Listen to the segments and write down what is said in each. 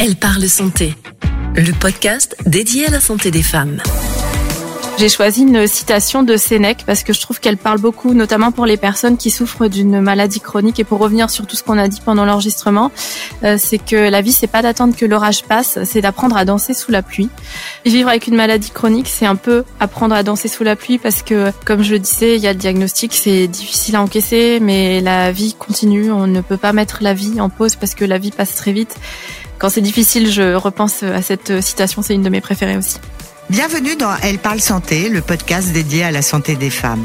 Elle parle santé, le podcast dédié à la santé des femmes. J'ai choisi une citation de Sénèque parce que je trouve qu'elle parle beaucoup, notamment pour les personnes qui souffrent d'une maladie chronique. Et pour revenir sur tout ce qu'on a dit pendant l'enregistrement, euh, c'est que la vie, c'est pas d'attendre que l'orage passe, c'est d'apprendre à danser sous la pluie. vivre avec une maladie chronique, c'est un peu apprendre à danser sous la pluie parce que, comme je le disais, il y a le diagnostic, c'est difficile à encaisser, mais la vie continue. On ne peut pas mettre la vie en pause parce que la vie passe très vite. Quand c'est difficile, je repense à cette citation, c'est une de mes préférées aussi. Bienvenue dans Elle parle santé, le podcast dédié à la santé des femmes.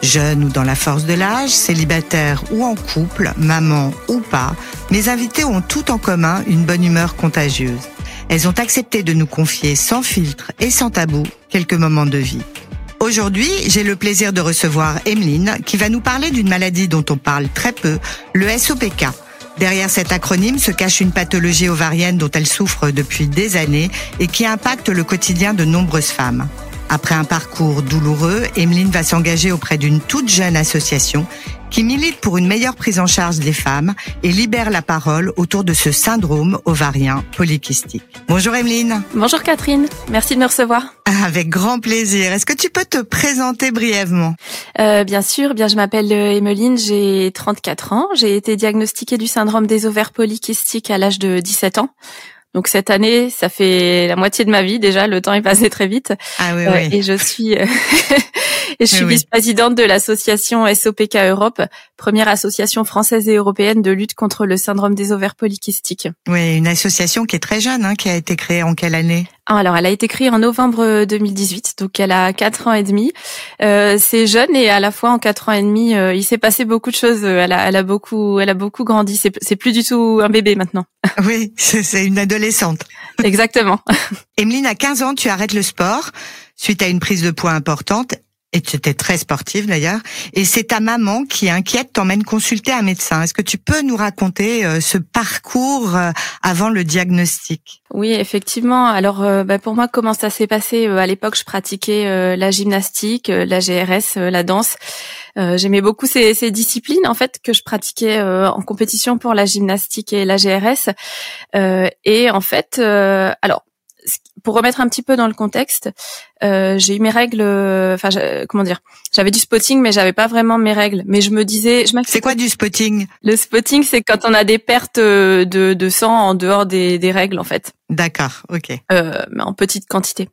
Jeunes ou dans la force de l'âge, célibataires ou en couple, maman ou pas, mes invités ont tout en commun une bonne humeur contagieuse. Elles ont accepté de nous confier sans filtre et sans tabou quelques moments de vie. Aujourd'hui, j'ai le plaisir de recevoir Emeline qui va nous parler d'une maladie dont on parle très peu, le SOPK. Derrière cet acronyme se cache une pathologie ovarienne dont elle souffre depuis des années et qui impacte le quotidien de nombreuses femmes. Après un parcours douloureux, Emeline va s'engager auprès d'une toute jeune association qui milite pour une meilleure prise en charge des femmes et libère la parole autour de ce syndrome ovarien polykystique. Bonjour Emeline. Bonjour Catherine, merci de me recevoir. Avec grand plaisir. Est-ce que tu peux te présenter brièvement? Euh, Bien sûr, bien je m'appelle euh, Emeline, j'ai 34 ans, j'ai été diagnostiquée du syndrome des ovaires polykystiques à l'âge de 17 ans. Donc cette année, ça fait la moitié de ma vie déjà. Le temps est passé très vite. Ah oui, oui. Et je suis et je suis vice-présidente de l'association SOPK Europe, première association française et européenne de lutte contre le syndrome des ovaires polykystiques. Oui, une association qui est très jeune, hein, qui a été créée en quelle année? Ah, alors, elle a été créée en novembre 2018, donc elle a quatre ans et demi. Euh, c'est jeune et à la fois en quatre ans et demi, euh, il s'est passé beaucoup de choses. Elle a, elle a beaucoup, elle a beaucoup grandi. C'est, c'est plus du tout un bébé maintenant. Oui, c'est une adolescente. Exactement. Emeline, à 15 ans, tu arrêtes le sport suite à une prise de poids importante et tu étais très sportive d'ailleurs, et c'est ta maman qui inquiète t'emmène consulter un médecin. Est-ce que tu peux nous raconter euh, ce parcours euh, avant le diagnostic? Oui, effectivement. Alors euh, bah, pour moi, comment ça s'est passé? À l'époque, je pratiquais la gymnastique, la GRS, la danse. J'aimais beaucoup ces, ces, disciplines en fait que je pratiquais en compétition pour la gymnastique et la GRS. et en fait, alors pour remettre un petit peu dans le contexte, euh, j'ai eu mes règles. Enfin, comment dire J'avais du spotting, mais j'avais pas vraiment mes règles. Mais je me disais, je C'est quoi du spotting? Le spotting, c'est quand on a des pertes de, de sang en dehors des, des règles, en fait. D'accord, ok. Euh, mais en petite quantité.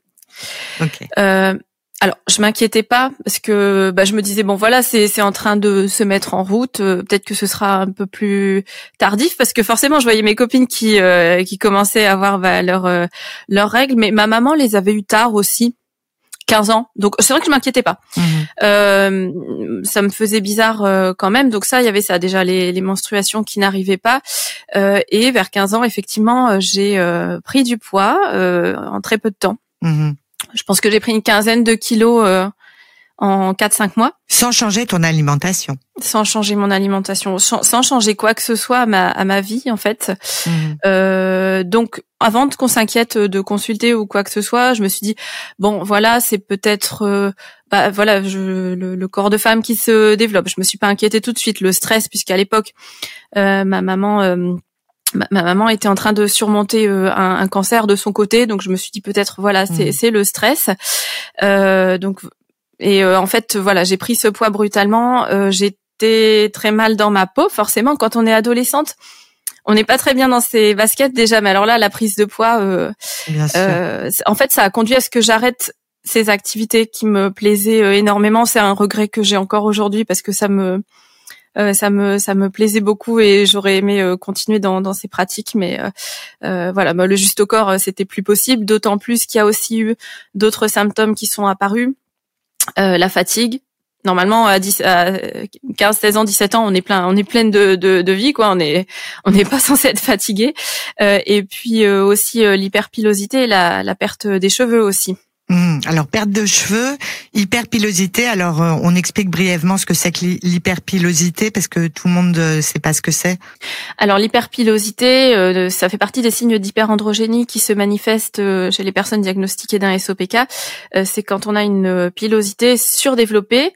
Ok. Euh, alors, je m'inquiétais pas parce que bah, je me disais bon voilà, c'est c'est en train de se mettre en route. Euh, peut-être que ce sera un peu plus tardif parce que forcément, je voyais mes copines qui euh, qui commençaient à avoir bah, leurs euh, leurs règles, mais ma maman les avait eu tard aussi. 15 ans. Donc c'est vrai que je m'inquiétais pas. Mhm. ça me faisait bizarre quand même. Donc ça, il y avait ça déjà les, les menstruations qui n'arrivaient pas. et vers 15 ans, effectivement, j'ai pris du poids en très peu de temps. Mhm. Je pense que j'ai pris une quinzaine de kilos euh, en 4-5 mois. Sans changer ton alimentation. Sans changer mon alimentation, sans, changer quoi que ce soit à ma, à ma vie en fait. Mhm. Euh, donc avant qu'on s'inquiète de consulter ou quoi que ce soit, je me suis dit bon voilà c'est peut-être euh, bah, voilà je, le, corps de femme qui se développe. Je me suis pas inquiétée tout de suite. Le stress puisqu'à l'époque euh, ma maman ma, maman était en train de surmonter euh, un, cancer de son côté, donc je me suis dit peut-être voilà c'est mmh. le stress. Euh, donc et euh, en fait voilà j'ai pris ce poids brutalement. J'étais très mal dans ma peau forcément quand on est adolescente. On n'est pas très bien dans ses baskets déjà, mais alors là la prise de poids, en fait ça a conduit à ce que j'arrête ces activités qui me plaisaient énormément. C'est un regret que j'ai encore aujourd'hui parce que ça me ça me ça me plaisait beaucoup et j'aurais aimé euh, continuer dans, dans ces pratiques, mais euh, voilà, bah, le juste au corps c'était plus possible. D'autant plus qu'il y a aussi eu d'autres symptômes qui sont apparus, la fatigue, normalement à, 10, à 15, 16 ans, 17 ans, on est plein, on est pleine de, de, de vie, quoi. On est, on n'est pas censé être fatigué. Euh, et puis aussi l'hyperpilosité, la, la perte des cheveux aussi. Mmh. alors perte de cheveux, hyperpilosité. Alors euh, on explique brièvement ce que c'est que l'hyperpilosité parce que tout le monde ne euh, sait pas ce que c'est. Alors l'hyperpilosité, euh, ça fait partie des signes d'hyperandrogénie qui se manifestent chez les personnes diagnostiquées d'un SOPK. c'est quand on a une pilosité surdéveloppée.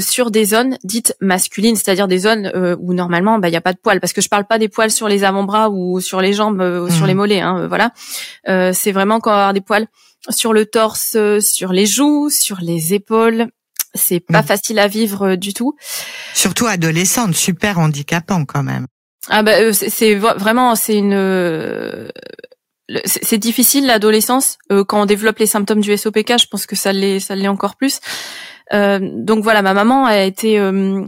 sur des zones dites masculines, c'est-à-dire des zones où normalement bah, il n'y a pas de poils, parce que je parle pas des poils sur les avant-bras ou sur les jambes ou sur les mmh. mollets, hein, voilà. c'est vraiment quand on va avoir des poils sur le torse, sur les joues, sur les épaules. C'est pas mmh. facile à vivre du tout. Surtout adolescente, super handicapant quand même. Ah bah c'est vraiment c'est une c'est difficile l'adolescence euh, quand on développe les symptômes du SOPK. Je pense que ça l'est, ça l'est encore plus. Euh, donc voilà, ma maman a été euh,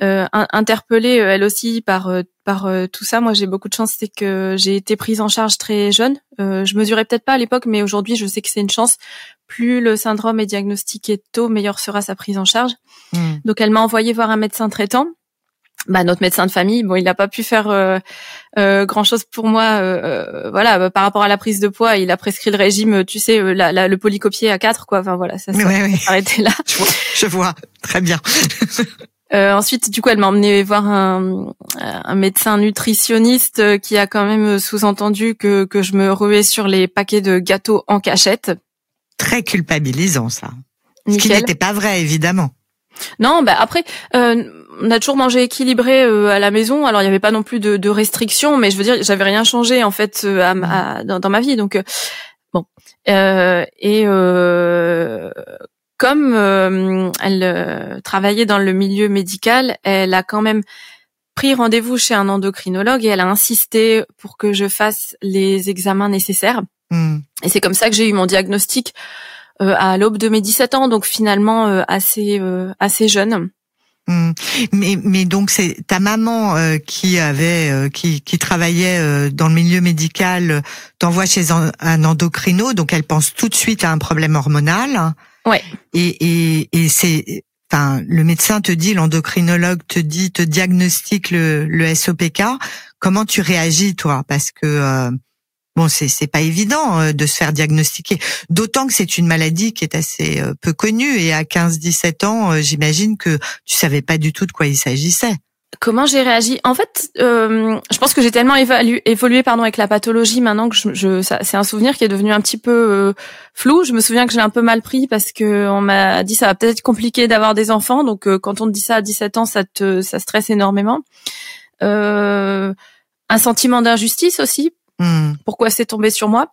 interpellée elle aussi par par tout ça. Moi, j'ai beaucoup de chance, c'est que j'ai été prise en charge très jeune. je mesurais peut-être pas à l'époque, mais aujourd'hui, je sais que c'est une chance. Plus le syndrome est diagnostiqué tôt, meilleure sera sa prise en charge. Mmh. Donc, elle m'a envoyé voir un médecin traitant bah, notre médecin de famille, bon, il n'a pas pu faire euh, euh, grand chose pour moi. Euh, voilà, bah, par rapport à la prise de poids, il a prescrit le régime, tu sais, le polycopier à 4, quoi. Enfin voilà, ça s'est arrêté là. Je vois, je vois. très bien. ensuite, du coup, elle m'a emmené voir un, un, médecin nutritionniste qui a quand même sous-entendu que, que je me ruais sur les paquets de gâteaux en cachette. Très culpabilisant, ça. Ce qui n'était pas vrai, évidemment. Non, bah après, euh, on a toujours mangé équilibré euh, à la maison. Alors il n'y avait pas non plus de, de, restrictions, mais je veux dire, j'avais rien changé en fait euh, à, dans, dans, ma vie. Donc bon, et comme elle travaillait dans le milieu médical, elle a quand même pris rendez-vous chez un endocrinologue et elle a insisté pour que je fasse les examens nécessaires. Hmm. Et c'est comme ça que j'ai eu mon diagnostic euh, à l'aube de mes 17 ans, donc finalement euh, assez euh, assez jeune. Hmm. Mais, mais donc c'est ta maman qui avait qui, qui travaillait dans le milieu médical t'envoie chez un, un, endocrino donc elle pense tout de suite à un problème hormonal. Ouais. Et et, et c'est enfin le médecin te dit l'endocrinologue te dit te diagnostique le, le SOPK. Comment tu réagis toi? Parce que Bon, c'est c'est pas évident euh, de se faire diagnostiquer, d'autant que c'est une maladie qui est assez euh, peu connue et à 15-17 ans, euh, j'imagine que tu savais pas du tout de quoi il s'agissait. Comment j'ai réagi En fait, je pense que j'ai tellement évolué pardon avec la pathologie maintenant que je, je c'est un souvenir qui est devenu un petit peu flou. Je me souviens que j'ai un peu mal pris parce que on m'a dit ça va peut-être être compliqué d'avoir des enfants. Donc quand on te dit ça à 17 ans, ça te ça stresse énormément. un sentiment d'injustice aussi Hmm. Pourquoi c'est tombé sur moi?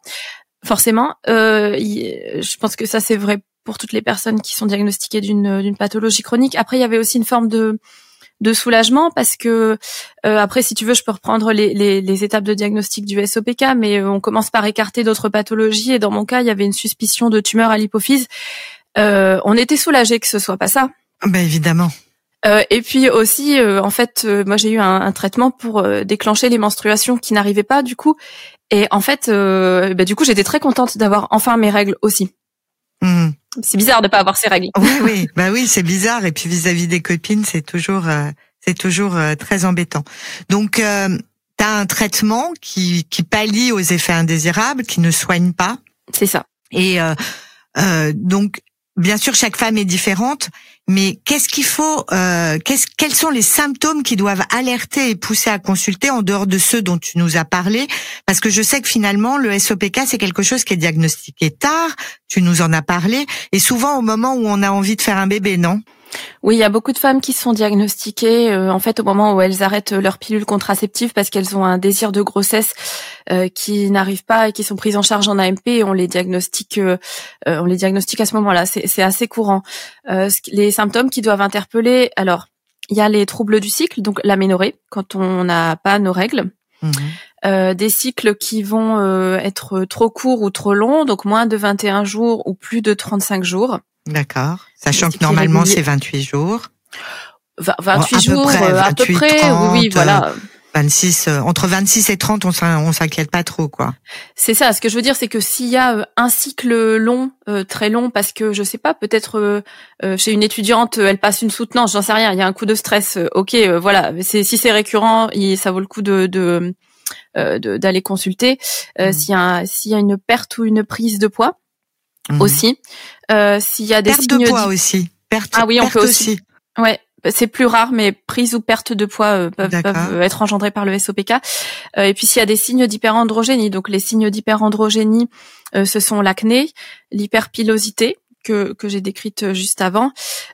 Forcément, euh, je pense que ça c'est vrai pour toutes les personnes qui sont diagnostiquées d'une d'une pathologie chronique. Après, il y avait aussi une forme de de soulagement parce que euh, après si tu veux je peux reprendre les, les, les, étapes de diagnostic du SOPK mais euh, on commence par écarter d'autres pathologies et dans mon cas il y avait une suspicion de tumeur à l'hypophyse euh, on était soulagé que ce soit pas ça ben évidemment euh, et puis aussi, euh, en fait, euh, moi j'ai eu un, un, traitement pour déclencher les menstruations qui n'arrivaient pas du coup. Et en fait, bah, du coup, j'étais très contente d'avoir enfin mes règles aussi. Mmh. C'est bizarre de pas avoir ces règles. Oui, oui, bah oui, c'est bizarre. Et puis vis-à-vis des copines, c'est toujours, c'est toujours très embêtant. Donc, tu as un traitement qui, qui pallie aux effets indésirables, qui ne soigne pas. C'est ça. Et donc, bien sûr, chaque femme est différente, mais qu'est-ce qu'il faut euh, qu'est-ce, Quels sont les symptômes qui doivent alerter et pousser à consulter en dehors de ceux dont tu nous as parlé? Parce que je sais que finalement, le SOPK, c'est quelque chose qui est diagnostiqué tard. Tu nous en as parlé, et souvent au moment où on a envie de faire un bébé, non? Oui, il y a beaucoup de femmes qui sont diagnostiquées euh, en fait au moment où elles arrêtent leur pilule contraceptive parce qu'elles ont un désir de grossesse euh, qui n'arrive pas et qui sont prises en charge en AMP et on les diagnostique euh, on les diagnostique à ce moment-là. C'est assez courant. les symptômes qui doivent interpeller, alors il y a les troubles du cycle, donc l'aménorrhée quand on n'a pas nos règles. Mmh. des cycles qui vont être trop courts ou trop longs, donc moins de 21 jours ou plus de 35 jours. D'accord. Sachant que normalement c'est 28 jours. 28 jours, à peu près, euh, oui, voilà. 26, euh, entre 26 et 30, on s'inquiète pas trop, quoi. C'est ça. Ce que je veux dire, c'est que s'il y a euh, un cycle long, très long, parce que je sais pas, peut-être chez une étudiante, elle passe une soutenance, j'en sais rien. Il y a un coup de stress. ok, voilà. si c'est récurrent, ça vaut le coup de, d'aller consulter. Mmh. S'il y a s'il y a une perte ou une prise de poids, Mhm. aussi. Euh, s'il y a des perte de poids aussi. Perte, ah oui, on peut aussi. Ouais, c'est plus rare, mais prise ou perte de poids euh, peuvent, être engendrées par le SOPK. Euh, et puis s'il y a des signes d'hyperandrogénie, donc les signes d'hyperandrogénie, ce sont l'acné, l'hyperpilosité, que, que j'ai décrites juste avant,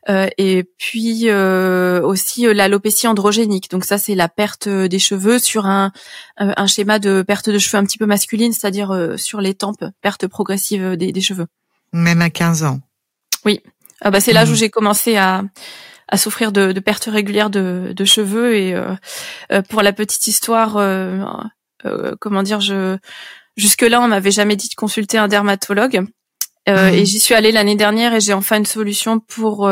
et puis aussi l'alopécie androgénique. Donc ça, c'est la perte des cheveux sur un, un schéma de perte de cheveux un petit peu masculine, c'est-à-dire sur les tempes, perte progressive des, des cheveux. Même à 15 ans. Oui. Ah bah c'est l'âge où mmh. j'ai commencé à à souffrir de, de pertes régulières de, de cheveux et euh, euh pour la petite histoire, euh, euh, comment dire, je jusque là on m'avait jamais dit de consulter un dermatologue euh, mmh. et j'y suis allée l'année dernière et j'ai enfin une solution pour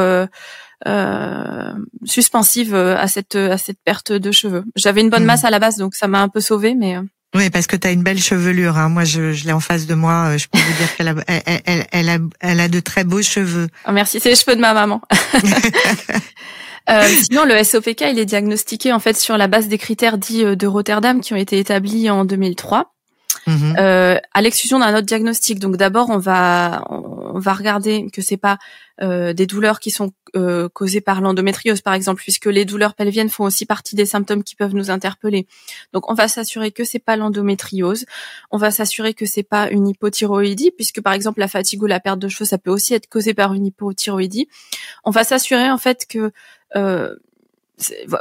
suspensive à cette à cette perte de cheveux. J'avais une bonne mmh. masse à la base donc ça m'a un peu sauvée mais oui, parce que tu as une belle chevelure. Hein. Moi, je, je l'ai en face de moi. Je peux vous dire qu'elle a, elle, elle, elle, a, elle a de très beaux cheveux. Oh, merci, c'est les cheveux de ma maman. euh, sinon, le SOPK, il est diagnostiqué en fait sur la base des critères dits euh, de Rotterdam qui ont été établis en 2003. Mhm. euh, à l'exclusion d'un autre diagnostic. Donc d'abord, on va on va regarder que c'est pas euh, des douleurs qui sont euh, causées par l'endométriose, par exemple, puisque les douleurs pelviennes font aussi partie des symptômes qui peuvent nous interpeller. Donc on va s'assurer que c'est pas l'endométriose. On va s'assurer que c'est pas une hypothyroïdie, puisque par exemple la fatigue ou la perte de cheveux, ça peut aussi être causé par une hypothyroïdie. On va s'assurer en fait que euh,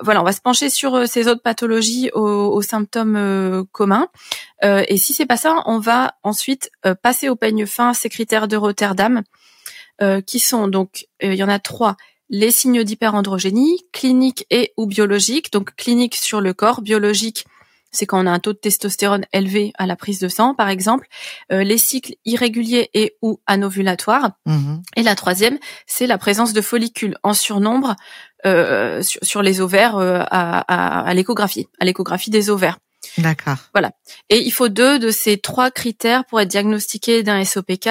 voilà, on va se pencher sur euh, ces autres pathologies aux, symptômes euh, communs. Euh, et si c'est pas ça, on va ensuite passer au peigne fin ces critères de Rotterdam, qui sont donc, il y en a trois les signes d'hyperandrogénie, cliniques et ou biologiques. Donc clinique sur le corps, biologique c'est quand on a un taux de testostérone élevé à la prise de sang, par exemple, euh, les cycles irréguliers et ou anovulatoires. Mhm. Et la troisième, c'est la présence de follicules en surnombre euh, sur, les ovaires euh, à, à l'échographie, à l'échographie des ovaires. D'accord. Voilà. Et il faut deux de ces trois critères pour être diagnostiqué d'un SOPK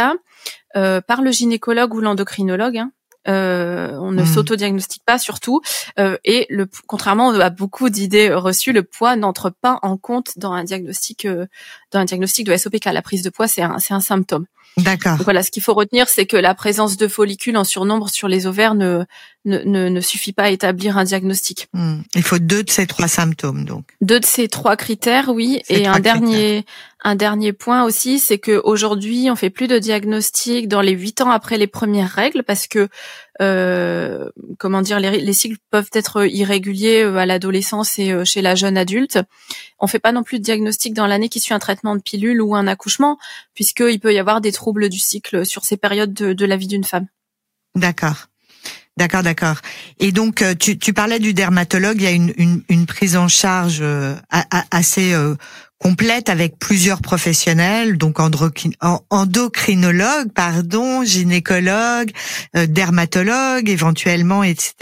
euh, par le gynécologue ou l'endocrinologue. Hein. Euh, on ne hmm. s'auto-diagnostique pas surtout. Euh, et le, contrairement à beaucoup d'idées reçues, le poids n'entre pas en compte dans un diagnostic, euh, dans un diagnostic de SOPK. La prise de poids, c'est un, c'est un symptôme. D'accord. Voilà, ce qu'il faut retenir, c'est que la présence de follicules en surnombre sur les ovaires ne, ne, ne, suffit pas à établir un diagnostic. Hmm. Il faut deux de ces trois symptômes, donc. Deux de ces trois critères, oui. et un dernier, un dernier point aussi, c'est que aujourd'hui, on fait plus de diagnostic dans les huit ans après les premières règles parce que, comment dire, les, les, cycles peuvent être irréguliers euh, à l'adolescence et euh, chez la jeune adulte. On fait pas non plus de diagnostic dans l'année qui suit un traitement de pilule ou un accouchement, puisqu'il peut y avoir des troubles du cycle sur ces périodes de, de la vie d'une femme. D'accord. D'accord, d'accord. Et donc, euh, tu, tu, parlais du dermatologue. Il y a une, une, une prise en charge assez complète avec plusieurs professionnels, donc endocrinologue, pardon, gynécologue, euh, dermatologue éventuellement, etc.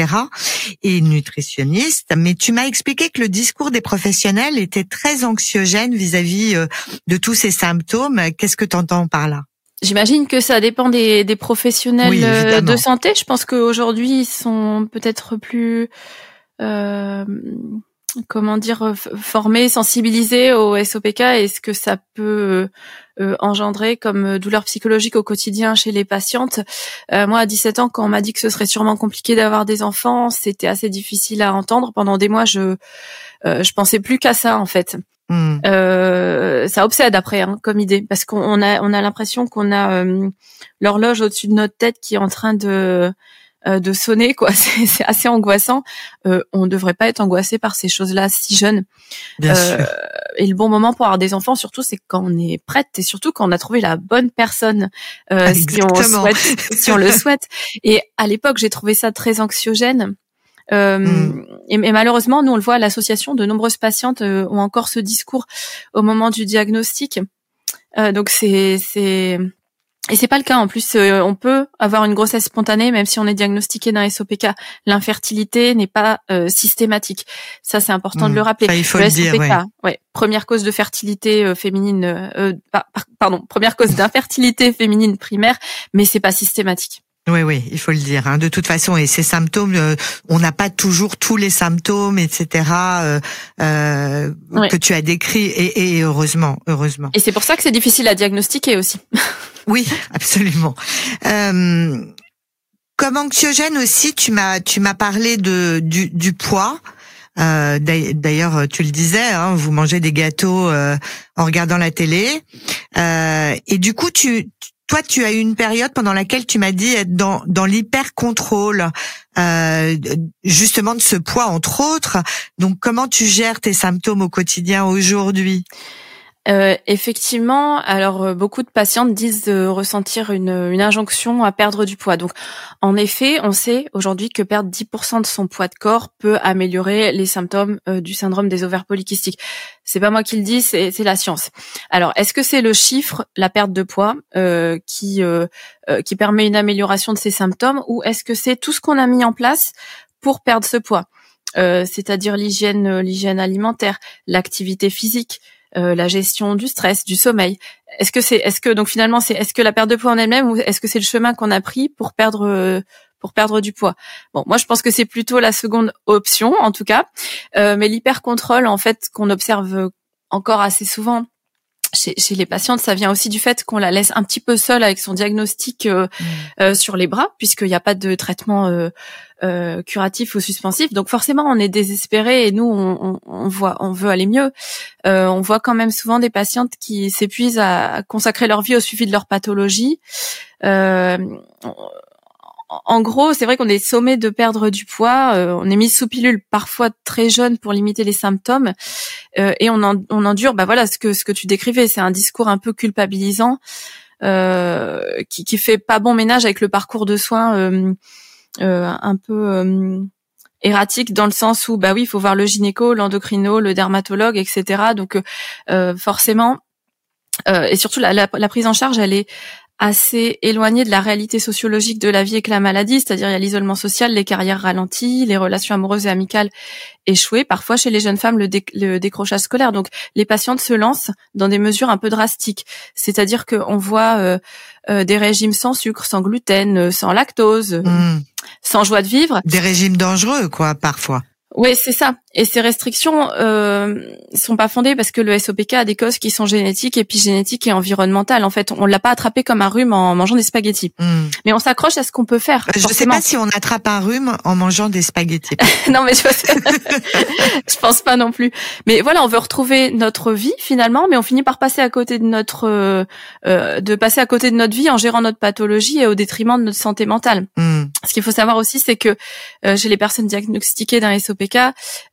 et nutritionniste. Mais tu m'as expliqué que le discours des professionnels était très anxiogène vis-à-vis euh, de tous ces symptômes. Qu'est-ce que tu entends par là? J'imagine que ça dépend des, des professionnels euh, de santé. Je pense qu'aujourd'hui, ils sont peut-être plus... Euh, comment dire euh, former, sensibiliser au SOPK et ce que ça peut euh, euh, engendrer comme douleur psychologique au quotidien chez les patientes. moi, à 17 ans, quand on m'a dit que ce serait sûrement compliqué d'avoir des enfants, c'était assez difficile à entendre. Pendant des mois, je je pensais plus qu'à ça en fait. Hmm. ça obsède après hein, comme idée parce qu'on a on a l'impression qu'on a l'horloge au-dessus de notre tête qui est en train de euh, de sonner quoi. C'est assez angoissant. Euh, on ne devrait pas être angoissé par ces choses-là si jeune euh, et le bon moment pour avoir des enfants surtout c'est quand on est prête et surtout quand on a trouvé la bonne personne si on souhaite si on le souhaite. Et à l'époque j'ai trouvé ça très anxiogène. Hmm. et, malheureusement, nous on le voit à l'association, de nombreuses patientes ont encore ce discours au moment du diagnostic. donc c'est c'est et c'est pas le cas en plus. Euh, on peut avoir une grossesse spontanée même si on est diagnostiqué d'un SOPK. L'infertilité n'est pas euh, systématique. Ça c'est important de le mmh. rappeler. il faut le, dire. Ouais. Première cause de fertilité euh, féminine. pardon. Première cause d'infertilité féminine primaire, mais c'est pas systématique. Oui, oui, il faut le dire. Hein. De toute façon, et ces symptômes, on n'a pas toujours tous les symptômes, etc. que tu as décrits, et, et heureusement, heureusement. Et c'est pour ça que c'est difficile à diagnostiquer aussi. Oui, absolument. Euh, comme anxiogène aussi, tu m'as tu m'as parlé de du, du poids. Euh, D'ailleurs, tu le disais, hein, vous mangez des gâteaux euh, en regardant la télé, euh, et du coup, tu toi, tu as eu une période pendant laquelle tu m'as dit être dans, dans l'hyper contrôle, euh, justement de ce poids entre autres. Donc, comment tu gères tes symptômes au quotidien aujourd'hui? Euh, effectivement, alors euh, beaucoup de patientes disent ressentir une, injonction à perdre du poids. Donc, en effet, on sait aujourd'hui que perdre 10% de son poids de corps peut améliorer les symptômes euh, du syndrome des ovaires polykystiques. C'est pas moi qui le dis, c'est la science. Alors, est-ce que c'est le chiffre, la perte de poids, qui qui permet une amélioration de ces symptômes, ou est-ce que c'est tout ce qu'on a mis en place pour perdre ce poids, c'est-à-dire l'hygiène, l'hygiène alimentaire, l'activité physique? Euh, la gestion du stress, du sommeil. Est-ce que c'est, est-ce que donc finalement c'est, est-ce que la perte de poids en elle-même ou est-ce que c'est le chemin qu'on a pris pour perdre euh, pour perdre du poids? Bon, moi je pense que c'est plutôt la seconde option en tout cas, euh, mais l'hyper-contrôle en fait qu'on observe encore assez souvent chez, chez, les patientes, ça vient aussi du fait qu'on la laisse un petit peu seule avec son diagnostic euh, mmh. euh, sur les bras, puisqu'il n'y a pas de traitement euh, euh, curatif ou suspensif. Donc forcément, on est désespéré et nous, on, on, voit, on veut aller mieux. Euh, on voit quand même souvent des patientes qui s'épuisent à consacrer leur vie au suivi de leur pathologie. Euh, en gros, c'est vrai qu'on est sommé de perdre du poids. Euh, on est mis sous pilule parfois très jeune pour limiter les symptômes, euh, et on, endure. Bah voilà, ce que ce que tu décrivais, c'est un discours un peu culpabilisant euh, qui, qui fait pas bon ménage avec le parcours de soins un peu erratique dans le sens où bah oui, il faut voir le gynéco, l'endocrino, le dermatologue, etc. Donc forcément. et surtout la, la, la, prise en charge, elle est assez éloigné de la réalité sociologique de la vie avec la maladie, c'est-à-dire il y a l'isolement social, les carrières ralenties, les relations amoureuses et amicales échouées, parfois chez les jeunes femmes le, décrochage scolaire. Donc les patientes se lancent dans des mesures un peu drastiques, c'est-à-dire qu'on voit euh, euh, des régimes sans sucre, sans gluten, euh, sans lactose, mmh. sans joie de vivre. Des régimes dangereux, quoi, parfois. Oui, c'est ça. Et ces restrictions euh, sont pas fondées parce que le SOPK a des causes qui sont génétiques, épigénétiques et environnementales. En fait, on l'a pas attrapé comme un rhume en mangeant des spaghettis. Hmm. Mais on s'accroche à ce qu'on peut faire. Je ne sais pas si on attrape un rhume en mangeant des spaghettis. non, mais je, je pense pas non plus. Mais voilà, on veut retrouver notre vie finalement, mais on finit par passer à côté de notre, euh, euh de passer à côté de notre vie en gérant notre pathologie et au détriment de notre santé mentale. Hmm. Ce qu'il faut savoir aussi, c'est que euh, chez les personnes diagnostiquées d'un SOPK,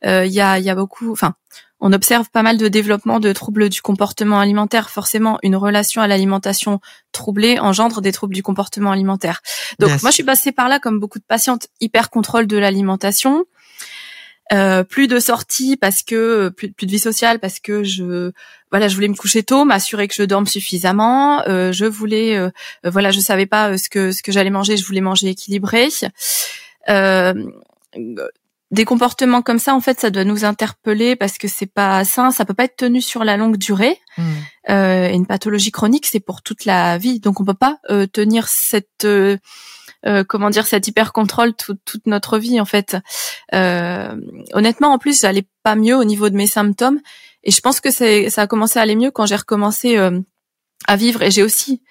euh, il y, a, y a beaucoup, enfin, on observe pas mal de développement de troubles du comportement alimentaire. Forcément, une relation à l'alimentation troublée engendre des troubles du comportement alimentaire. Donc, moi, je suis passée par là comme beaucoup de patientes, hyper contrôle de l'alimentation. Euh, plus de sorties parce que plus, plus, de vie sociale parce que je voilà je voulais me coucher tôt m'assurer que je dorme suffisamment euh, je voulais euh, voilà je savais pas ce que ce que j'allais manger je voulais manger équilibré des comportements comme ça, en fait, ça doit nous interpeller parce que c'est pas sain, ça peut pas être tenu sur la longue durée. Euh, une pathologie chronique, c'est pour toute la vie, donc on peut pas euh, tenir cette euh, euh, comment dire cet hyper contrôle toute notre vie en fait. honnêtement, en plus, j'allais pas mieux au niveau de mes symptômes et je pense que ça a commencé à aller mieux quand j'ai recommencé à vivre et j'ai aussi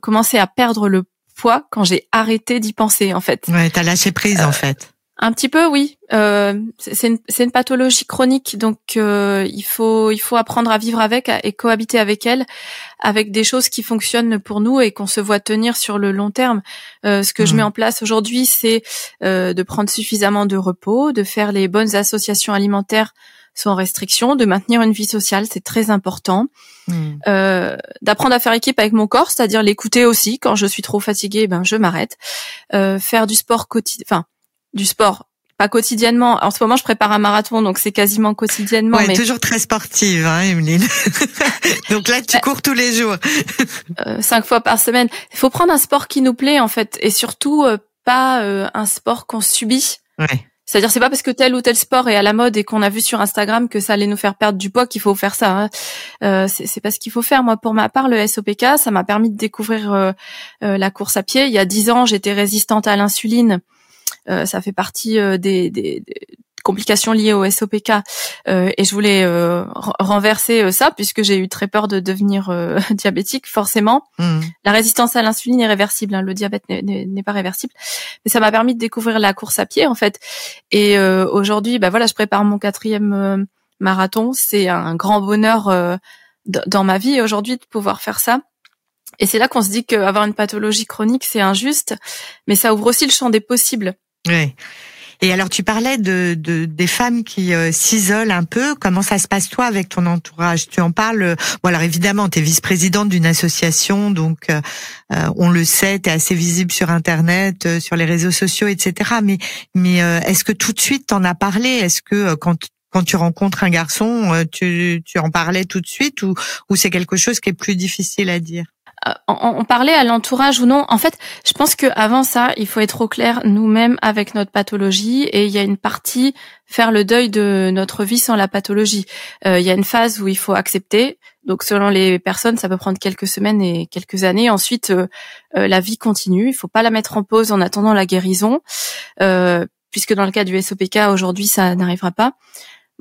commencé à perdre le poids quand j'ai arrêté d'y penser en fait. Ouais, t'as lâché prise en fait. Un petit peu, oui. Euh, c'est une, une, pathologie chronique, donc euh, il faut il faut apprendre à vivre avec et cohabiter avec elle, avec des choses qui fonctionnent pour nous et qu'on se voit tenir sur le long terme. Euh, ce que je mmh. mets en place aujourd'hui, c'est euh, de prendre suffisamment de repos, de faire les bonnes associations alimentaires sans restriction, de maintenir une vie sociale, c'est très important. Mmh. Euh, d'apprendre à faire équipe avec mon corps, c'est-à-dire l'écouter aussi. Quand je suis trop fatiguée, ben je m'arrête. Euh, faire du sport quotidien, enfin du sport pas quotidiennement. En ce moment, je prépare un marathon, donc c'est quasiment quotidiennement. Ouais, mais toujours très sportive, hein, Emeline. donc là, tu cours tous les jours. euh, cinq fois par semaine. Il faut prendre un sport qui nous plaît, en fait, et surtout euh, pas euh, un sport qu'on subit. Ouais. C'est-à-dire, c'est pas parce que tel ou tel sport est à la mode et qu'on a vu sur Instagram que ça allait nous faire perdre du poids qu'il faut faire ça. Hein. Euh, c'est pas ce qu'il faut faire. Moi, pour ma part, le SOPK, ça m'a permis de découvrir euh, la course à pied. Il y a dix ans, j'étais résistante à l'insuline. Euh, ça fait partie euh, des, complications liées au SOPK euh, et je voulais renverser ça puisque j'ai eu très peur de devenir diabétique forcément. Hmm. La résistance à l'insuline est réversible, hein, le diabète n'est pas réversible, mais ça m'a permis de découvrir la course à pied en fait. Et aujourd'hui, bah voilà, je prépare mon quatrième marathon. C'est un grand bonheur dans ma vie aujourd'hui de pouvoir faire ça. Et c'est là qu'on se dit qu'avoir une pathologie chronique, c'est injuste, mais ça ouvre aussi le champ des possibles. Oui. Et alors tu parlais de, de des femmes qui euh, s'isolent un peu. Comment ça se passe toi avec ton entourage? Tu en parles. Euh, bon alors évidemment, tu es vice-présidente d'une association, donc euh, on le sait, tu es assez visible sur Internet, sur les réseaux sociaux, etc. Mais est-ce que tout de suite t'en as parlé? Est-ce que quand tu rencontres un garçon, tu, tu en parlais tout de suite ou, ou c'est quelque chose qui est plus difficile à dire? On, parlait à l'entourage ou non. En fait, je pense que avant ça, il faut être au clair nous-mêmes avec notre pathologie et il y a une partie faire le deuil de notre vie sans la pathologie. Euh, il y a une phase où il faut accepter. Donc selon les personnes, ça peut prendre quelques semaines et quelques années. Ensuite, euh, euh, la vie continue. Il faut pas la mettre en pause en attendant la guérison, puisque dans le cas du SOPK aujourd'hui, ça n'arrivera pas.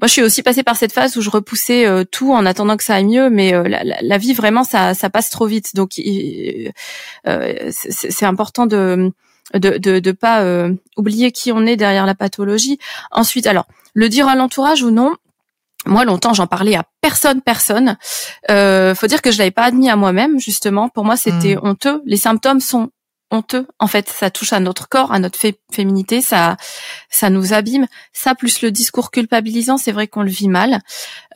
Moi, je suis aussi passée par cette phase où je repoussais euh, tout en attendant que ça aille mieux, mais euh, la, la, vie vraiment, ça, ça passe trop vite. Donc, euh, c'est important de de de, de pas oublier qui on est derrière la pathologie. Ensuite, alors le dire à l'entourage ou non. Moi, longtemps, j'en parlais à personne, personne. Euh, faut dire que je l'avais pas admis à moi-même, justement. Pour moi, c'était mmh. honteux. Les symptômes sont honteux. En fait, ça touche à notre corps, à notre féminité, ça, ça nous abîme. Ça plus le discours culpabilisant, c'est vrai qu'on le vit mal.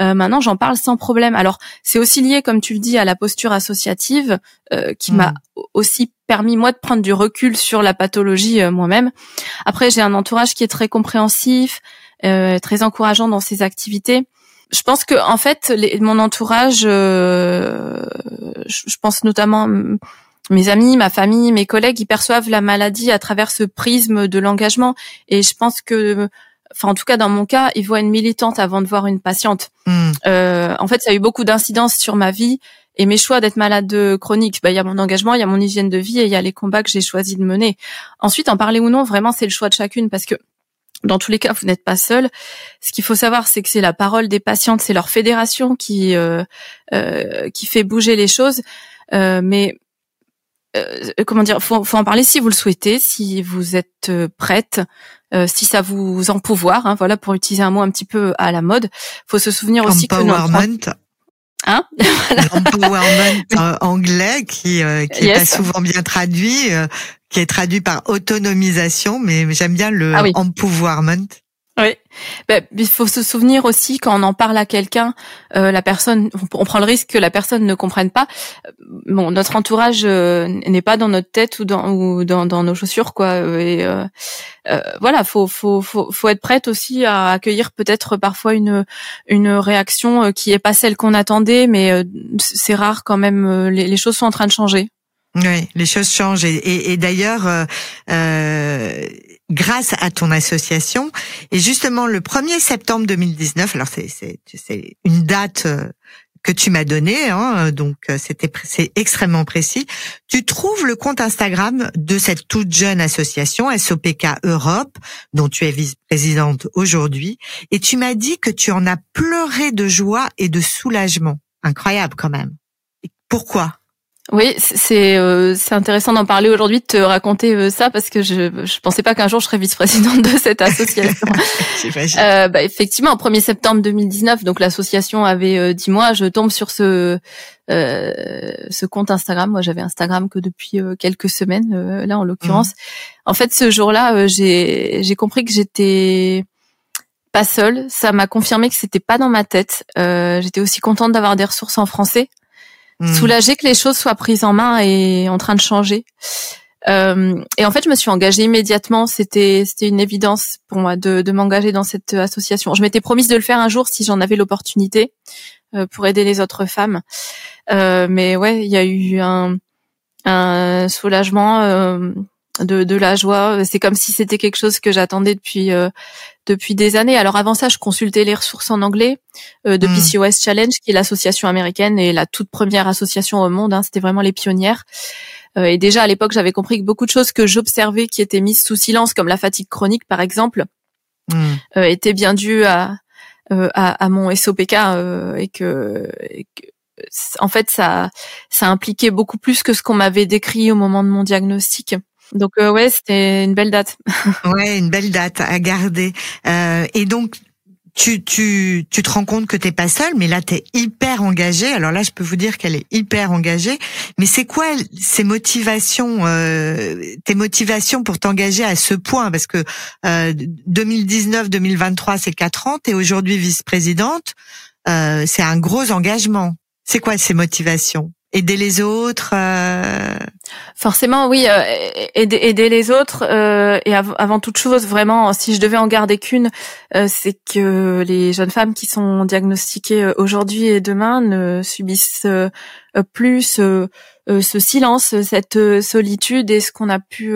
Euh, maintenant, j'en parle sans problème. Alors, c'est aussi lié, comme tu le dis, à la posture associative euh, qui m'a mm. aussi permis moi de prendre du recul sur la pathologie euh, moi-même. Après, j'ai un entourage qui est très compréhensif, très encourageant dans ses activités je pense que en fait mon entourage je, je, pense notamment mes amis, ma famille, mes collègues, ils perçoivent la maladie à travers ce prisme de l'engagement. Et je pense que, enfin en tout cas dans mon cas, ils voient une militante avant de voir une patiente. Hmm. Euh, en fait, ça a eu beaucoup d'incidences sur ma vie et mes choix d'être malade de chronique. Bah, il y a mon engagement, il y a mon hygiène de vie et il y a les combats que j'ai choisi de mener. Ensuite, en parler ou non, vraiment, c'est le choix de chacune parce que dans tous les cas, vous n'êtes pas seul. Ce qu'il faut savoir, c'est que c'est la parole des patientes, c'est leur fédération qui euh, euh, qui fait bouger les choses. Euh, mais euh, comment dire, faut, faut en parler si vous le souhaitez, si vous êtes euh, prête, euh, si ça vous empouvoir. Hein, voilà, pour utiliser un mot un petit peu à la mode. Faut se souvenir aussi que notre Hein L'empowerment anglais qui qui est pas souvent bien traduit, qui est traduit par autonomisation, mais j'aime bien le ah empowerment. Oui, ben, il faut se souvenir aussi quand on en parle à quelqu'un, euh, la personne, on prend le risque que la personne ne comprenne pas. Bon, notre entourage euh, n'est pas dans notre tête ou dans ou dans, dans nos chaussures, quoi. Et euh, euh, voilà, faut, faut faut faut être prête aussi à accueillir peut-être parfois une une réaction qui est pas celle qu'on attendait, mais c'est rare quand même. Les, les choses sont en train de changer. Oui, les choses changent et, et, et d'ailleurs, euh, euh, grâce à ton association, et justement le 1er septembre 2019, alors c'est une date euh, que tu m'as donnée, hein, donc euh, c'était c'est extrêmement précis. Tu trouves le compte Instagram de cette toute jeune association SOPK Europe, dont tu es vice-présidente aujourd'hui, et tu m'as dit que tu en as pleuré de joie et de soulagement. Incroyable quand même. Pourquoi? Oui, c'est euh, c'est intéressant d'en parler aujourd'hui, de te raconter euh, ça parce que je je pensais pas qu'un jour je serais vice-présidente de cette association. euh, bah, effectivement, au 1er septembre 2019, donc l'association avait euh, 10 mois, je tombe sur ce euh, ce compte Instagram. Moi, j'avais Instagram que depuis euh, quelques semaines, là en l'occurrence. Mhm. En fait, ce jour-là, j'ai j'ai compris que j'étais pas seule. Ça m'a confirmé que c'était pas dans ma tête. j'étais aussi contente d'avoir des ressources en français Hmm. soulagée que les choses soient prises en main et en train de changer. Euh, et en fait, je me suis engagée immédiatement. C'était c'était une évidence pour moi de, de m'engager dans cette association. Je m'étais promise de le faire un jour si j'en avais l'opportunité euh, pour aider les autres femmes. Euh, mais ouais, il y a eu un, un soulagement, euh, de, de la joie. C'est comme si c'était quelque chose que j'attendais depuis euh, depuis des années. Alors avant ça, je consultais les ressources en anglais euh, de hmm. PCOS Challenge, qui est l'association américaine et la toute première association au monde. Hein, C'était vraiment les pionnières. Euh, et déjà à l'époque, j'avais compris que beaucoup de choses que j'observais qui étaient mises sous silence, comme la fatigue chronique par exemple, hmm. étaient bien dues à, à, à mon SOPK et que, et que en fait ça ça impliquait beaucoup plus que ce qu'on m'avait décrit au moment de mon diagnostic. Donc euh, ouais, c'était une belle date. ouais, une belle date à garder. Euh, et donc tu, tu, tu te rends compte que t'es pas seule, mais là t'es hyper engagée. Alors là, je peux vous dire qu'elle est hyper engagée. Mais c'est quoi ces motivations, euh, tes motivations pour t'engager à ce point? Parce que euh, 2019-2023, c'est quatre ans. T'es aujourd'hui vice-présidente. Euh, c'est un gros engagement. C'est quoi ces motivations? Aider les autres euh... Forcément, oui, euh, aider, aider, les autres. Euh, et av avant toute chose, vraiment, si je devais en garder qu'une, euh, c'est que les jeunes femmes qui sont diagnostiquées euh, aujourd'hui et demain ne subissent euh, plus ce silence, cette solitude et ce qu'on a pu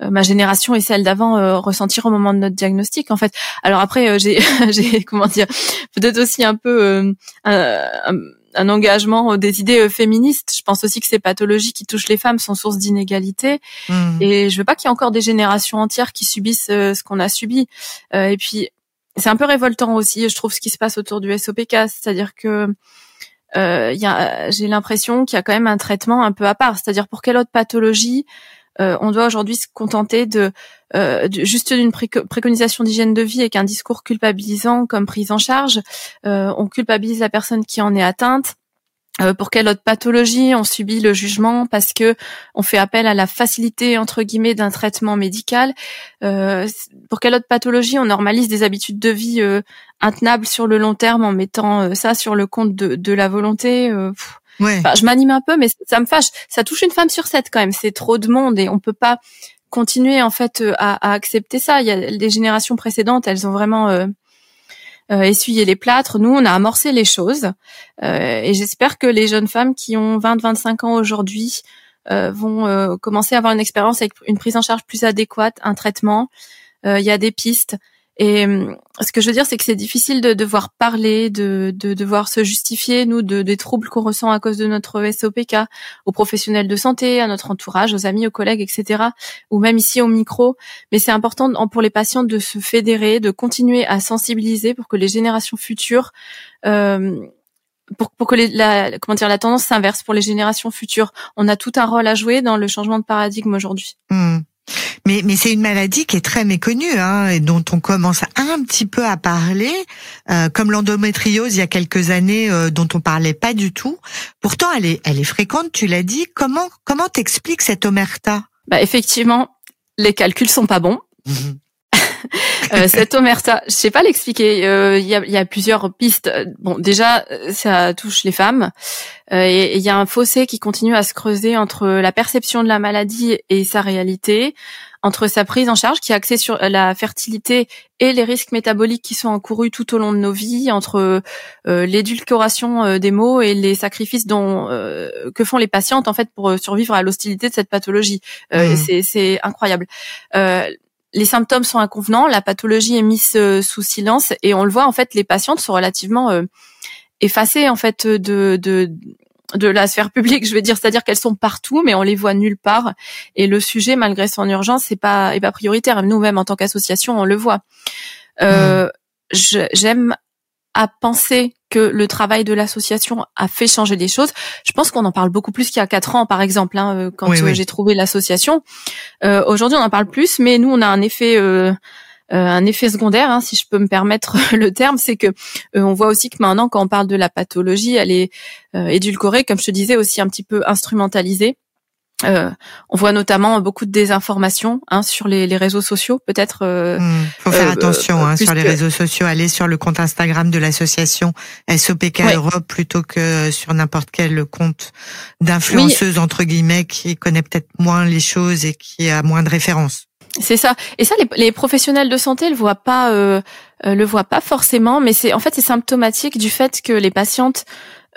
ma génération et celle d'avant ressentir au moment de notre diagnostic en fait. Alors après j'ai j'ai comment dire peut-être aussi un peu un, un engagement des idées euh, féministes. Je pense aussi que ces pathologies qui touchent les femmes sont source d'inégalité. Mmh. Et je veux pas qu'il y ait encore des générations entières qui subissent euh, ce qu'on a subi. Euh, et puis, c'est un peu révoltant aussi, je trouve, ce qui se passe autour du SOPK. C'est-à-dire que euh, y a, j'ai l'impression qu'il y a quand même un traitement un peu à part. C'est-à-dire pour quelle autre pathologie euh, on doit aujourd'hui se contenter de, euh, juste d'une préconisation d'hygiène de vie et qu'un discours culpabilisant comme prise en charge. Euh, on culpabilise la personne qui en est atteinte. pour quelle autre pathologie on subit le jugement parce que on fait appel à la facilité entre guillemets d'un traitement médical? Pour quelle autre pathologie on normalise des habitudes de vie intenables sur le long terme en mettant ça sur le compte de, de la volonté? Je m'anime un peu, mais ça me fâche. Ça touche une femme sur sept quand même. C'est trop de monde et on peut pas continuer en fait euh, à, accepter ça. Il y a les générations précédentes, elles ont vraiment euh, euh, essuyé les plâtres. Nous, on a amorcé les choses et j'espère que les jeunes femmes qui ont 20-25 ans aujourd'hui vont commencer à avoir une expérience avec une prise en charge plus adéquate, un traitement. Il y a des pistes. Et hum, ce que je veux dire, c'est que c'est difficile de devoir parler, de, de devoir se justifier, nous, de, des troubles qu'on ressent à cause de notre SOPK, aux professionnels de santé, à notre entourage, aux amis, aux collègues, etc. Ou même ici au micro. Mais c'est important pour les patients de se fédérer, de continuer à sensibiliser pour que les générations futures euh, pour, pour, que les, la, comment dire, la tendance s'inverse pour les générations futures. On a tout un rôle à jouer dans le changement de paradigme aujourd'hui. Mmh. Mais, mais c'est une maladie qui est très méconnue hein, et dont on commence un petit peu à parler, euh, comme l'endométriose il y a quelques années euh, dont on parlait pas du tout. Pourtant, elle est, elle est fréquente. Tu l'as dit. Comment, comment t'expliques cette omerta? Bah effectivement, les calculs sont pas bons. Mhm. Euh, cette omerta, je sais pas l'expliquer. Euh, il y, a, y, a, plusieurs pistes. Bon, déjà, ça touche les femmes. Euh, et il y a un fossé qui continue à se creuser entre la perception de la maladie et sa réalité entre sa prise en charge qui est axée sur la fertilité et les risques métaboliques qui sont encourus tout au long de nos vies, entre euh, l'édulcoration euh, des mots et les sacrifices dont euh, que font les patientes en fait pour survivre à l'hostilité de cette pathologie. Mmh. C'est incroyable. Les symptômes sont inconvenants, la pathologie est mise sous silence et on le voit en fait, les patientes sont relativement effacées en fait de, de de la sphère publique, je veux dire, c'est-à-dire qu'elles sont partout, mais on les voit nulle part. Et le sujet, malgré son urgence, c'est pas, est pas prioritaire. Nous-mêmes, en tant qu'association, on le voit. Euh, mmh. J'aime à penser que le travail de l'association a fait changer les choses. Je pense qu'on en parle beaucoup plus qu'il y a quatre ans, par exemple, hein, euh, quand euh, j'ai trouvé l'association. Euh, Aujourd'hui, on en parle plus, mais nous, on a un effet euh, euh, un effet secondaire, hein, si je peux me permettre le terme, c'est que euh, on voit aussi que maintenant, quand on parle de la pathologie, elle est euh, édulcorée, comme je te disais, aussi un petit peu instrumentalisée. Euh, on voit notamment beaucoup de désinformation hein, sur les, les, réseaux sociaux, peut-être. Euh, hmm, faut faire attention hein, sur les réseaux sociaux. Aller sur le compte Instagram de l'association SOPK Europe plutôt que sur n'importe quel compte d'influenceuse entre guillemets qui connaît peut-être moins les choses et qui a moins de références. C'est ça. Et ça, les, les, professionnels de santé le voient pas, euh, euh, le voient pas forcément, mais c'est en fait c'est symptomatique du fait que les patientes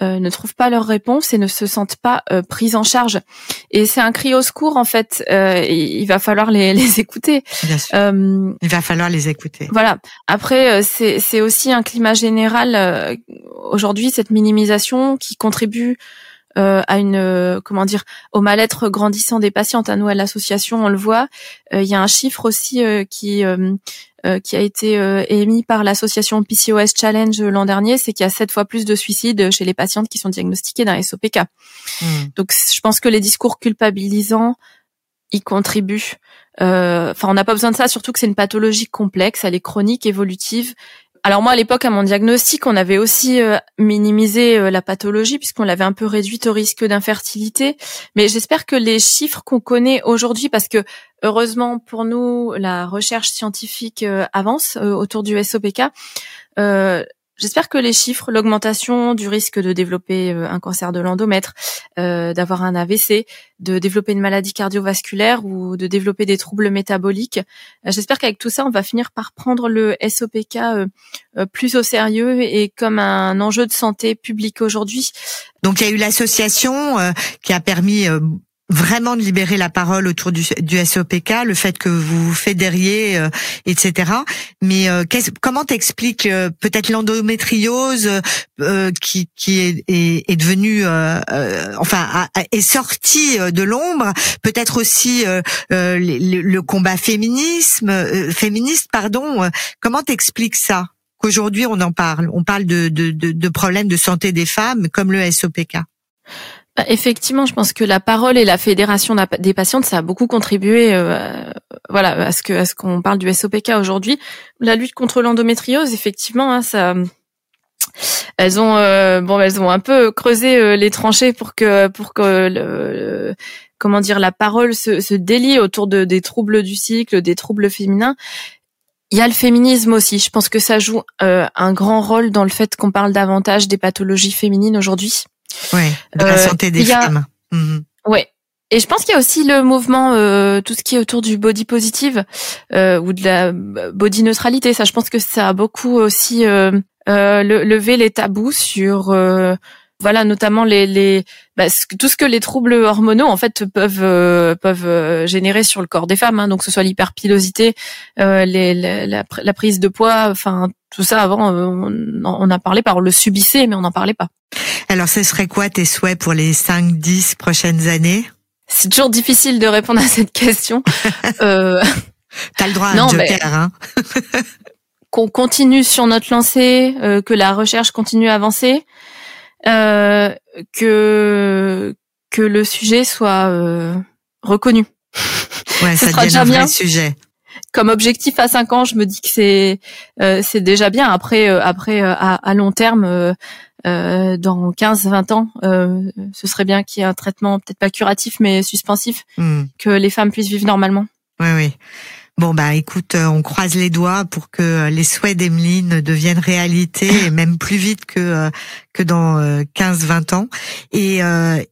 euh, ne trouvent pas leur réponse et ne se sentent pas euh, prises en charge. Et c'est un cri au secours en fait. Euh, il va falloir les, les écouter. Bien sûr. Euh, il va falloir les écouter. Voilà. Après, c'est c'est aussi un climat général aujourd'hui cette minimisation qui contribue euh, à une euh, comment dire au mal-être grandissant des patientes. À nous, à l'association, on le voit. Euh, il y a un chiffre aussi qui qui a été émis par l'association PCOS Challenge l'an dernier, c'est qu'il y a sept fois plus de suicides chez les patientes qui sont diagnostiquées d'un SOPK. Hmm. Donc, je pense que les discours culpabilisants y contribuent. Enfin, on n'a pas besoin de ça, surtout que c'est une pathologie complexe, elle est chronique, évolutive alors moi à l'époque à mon diagnostic, on avait aussi euh, minimisé euh, la pathologie puisqu'on l'avait un peu réduite au risque d'infertilité. Mais j'espère que les chiffres qu'on connaît aujourd'hui, parce que heureusement pour nous la recherche scientifique euh, avance autour du SOPK. J'espère que les chiffres, l'augmentation du risque de développer euh, un cancer de l'endomètre, euh, d'avoir un AVC, de développer une maladie cardiovasculaire ou de développer des troubles métaboliques, euh, j'espère qu'avec tout ça, on va finir par prendre le SOPK plus au sérieux et comme un enjeu de santé publique aujourd'hui. Donc il y a eu l'association qui a permis vraiment de libérer la parole autour du, SOPK, le fait que vous fédériez, euh, etc. Mais euh, comment t'expliques euh, peut-être l'endométriose euh, qui, qui est, est, est devenue, enfin, est sortie de l'ombre, peut-être aussi le, le, combat féminisme, féministe, pardon. comment t'expliques ça? Qu'aujourd'hui on en parle On parle de, de, de, de problèmes de santé des femmes comme le SOPK. Bah, effectivement, je pense que la parole et la fédération des patientes, ça a beaucoup contribué, euh, voilà, à ce que à ce qu'on parle du SOPK aujourd'hui. La lutte contre l'endométriose, effectivement, hein, ça, elles ont, euh, bon, elles ont un peu creusé euh, les tranchées pour que pour que le, comment dire, la parole se, délie autour de des troubles du cycle, des troubles féminins. Il y a le féminisme aussi. Je pense que ça joue un grand rôle dans le fait qu'on parle davantage des pathologies féminines aujourd'hui. Ouais, de la euh, santé des femmes. Mhm. Ouais. Et je pense qu'il y a aussi le mouvement, euh, tout ce qui est autour du body positive euh, ou de la body neutralité. Ça, je pense que ça a beaucoup aussi euh, euh levé les tabous sur voilà notamment les, les bah, tout ce que les troubles hormonaux en fait peuvent euh, peuvent euh, générer sur le corps des femmes hein, donc que ce soit l'hyperpilosité euh, les, la, la, prise de poids enfin tout ça avant on, on a parlé par le subissait mais on n'en parlait pas. Alors ce serait quoi tes souhaits pour les 5 10 prochaines années? C'est toujours difficile de répondre à cette question. Euh... T'as le droit à un joker, hein. qu'on continue sur notre lancée, que la recherche continue à avancer, euh, que que le sujet soit euh, reconnu. Ouais, ça devient un vrai sujet. Comme objectif à 5 ans, je me dis que c'est euh, c'est déjà bien. Après après à, à, long terme, dans 15-20 ans, ce serait bien qu'il y ait un traitement peut-être pas curatif mais suspensif, hmm. que les femmes puissent vivre normalement. Oui oui. Bon bah écoute, euh, on croise les doigts pour que euh, les souhaits d'Emeline deviennent réalité et même plus vite que euh, que dans 15-20 ans. Et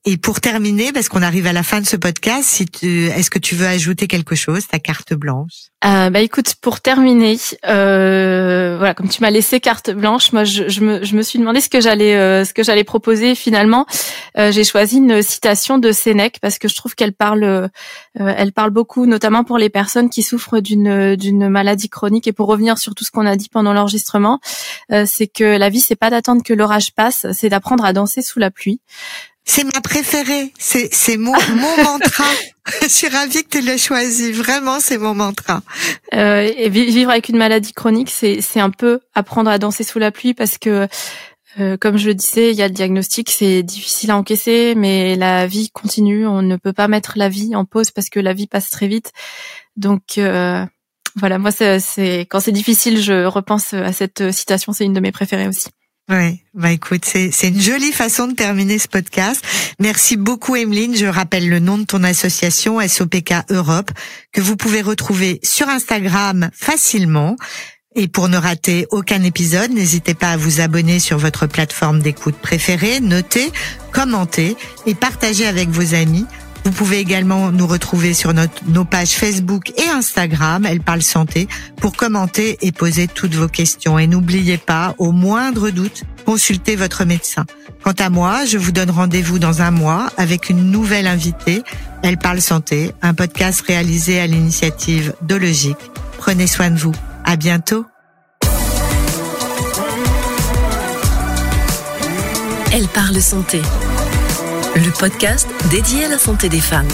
et pour terminer, parce qu'on arrive à la fin de ce podcast, si est-ce que tu veux ajouter quelque chose, ta carte blanche? Euh, Bah écoute, pour terminer, euh, voilà, comme tu m'as laissé carte blanche, moi je, je, me, je me suis demandé ce que j'allais ce que j'allais proposer. Finalement, j'ai choisi une citation de Sénèque parce que je trouve qu'elle parle elle parle beaucoup, notamment pour les personnes qui souffrent d'une d'une maladie chronique et pour revenir sur tout ce qu'on a dit pendant l'enregistrement, euh, c'est que la vie c'est pas d'attendre que l'orage passe, c'est d'apprendre à danser sous la pluie. C'est ma préférée, c'est c'est mon mon mantra. Je suis ravie que tu l'aies choisi, vraiment c'est mon mantra. Euh, et vivre avec une maladie chronique, c'est c'est un peu apprendre à danser sous la pluie parce que euh, comme je le disais, il y a le diagnostic, c'est difficile à encaisser, mais la vie continue. On ne peut pas mettre la vie en pause parce que la vie passe très vite. Donc euh, voilà, moi c'est quand c'est difficile, je repense à cette citation. C'est une de mes préférées aussi. Ouais, bah écoute, c'est c'est une jolie façon de terminer ce podcast. Merci beaucoup Emeline. Je rappelle le nom de ton association SOPK Europe que vous pouvez retrouver sur Instagram facilement. Et pour ne rater aucun épisode, n'hésitez pas à vous abonner sur votre plateforme d'écoute préférée, noter, commenter et partager avec vos amis. Vous pouvez également nous retrouver sur nos pages Facebook et Instagram, Elle parle santé, pour commenter et poser toutes vos questions. Et n'oubliez pas, au moindre doute, consultez votre médecin. Quant à moi, je vous donne rendez-vous dans un mois avec une nouvelle invitée. Elle parle santé, un podcast réalisé à l'initiative de Logique. Prenez soin de vous. À bientôt. Elle parle santé. Le podcast dédié à la santé des femmes.